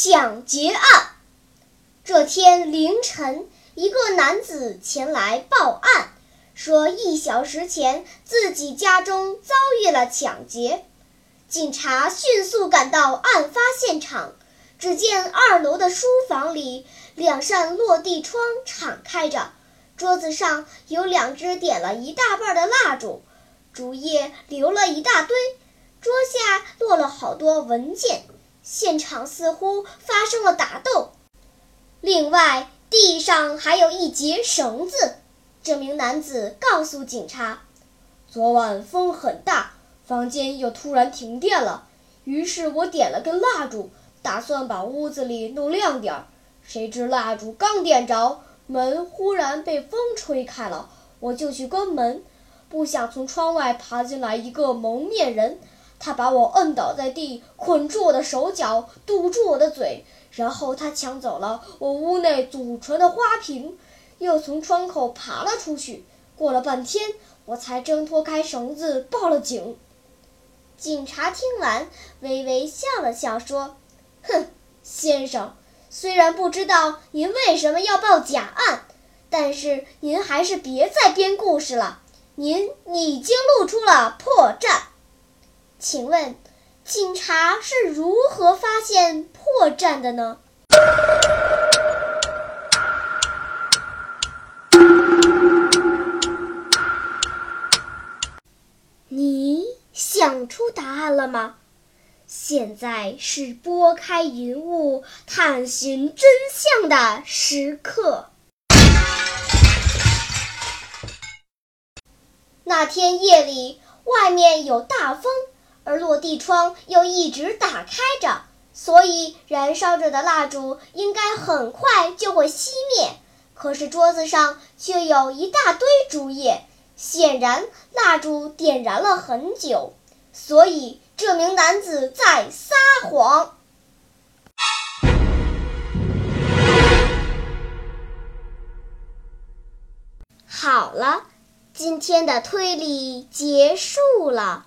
抢劫案。这天凌晨，一个男子前来报案。说一小时前自己家中遭遇了抢劫，警察迅速赶到案发现场，只见二楼的书房里两扇落地窗敞开着，桌子上有两只点了一大半的蜡烛，竹叶留了一大堆，桌下落了好多文件，现场似乎发生了打斗。另外，地上还有一截绳子。这名男子告诉警察：“昨晚风很大，房间又突然停电了，于是我点了根蜡烛，打算把屋子里弄亮点儿。谁知蜡烛刚点着，门忽然被风吹开了，我就去关门，不想从窗外爬进来一个蒙面人，他把我摁倒在地，捆住我的手脚，堵住我的嘴，然后他抢走了我屋内祖传的花瓶。”又从窗口爬了出去。过了半天，我才挣脱开绳子，报了警。警察听完，微微笑了笑，说：“哼，先生，虽然不知道您为什么要报假案，但是您还是别再编故事了。您已经露出了破绽。请问，警察是如何发现破绽的呢？”你想出答案了吗？现在是拨开云雾探寻真相的时刻。那天夜里，外面有大风，而落地窗又一直打开着，所以燃烧着的蜡烛应该很快就会熄灭。可是桌子上却有一大堆竹叶。显然，蜡烛点燃了很久，所以这名男子在撒谎。好了，今天的推理结束了。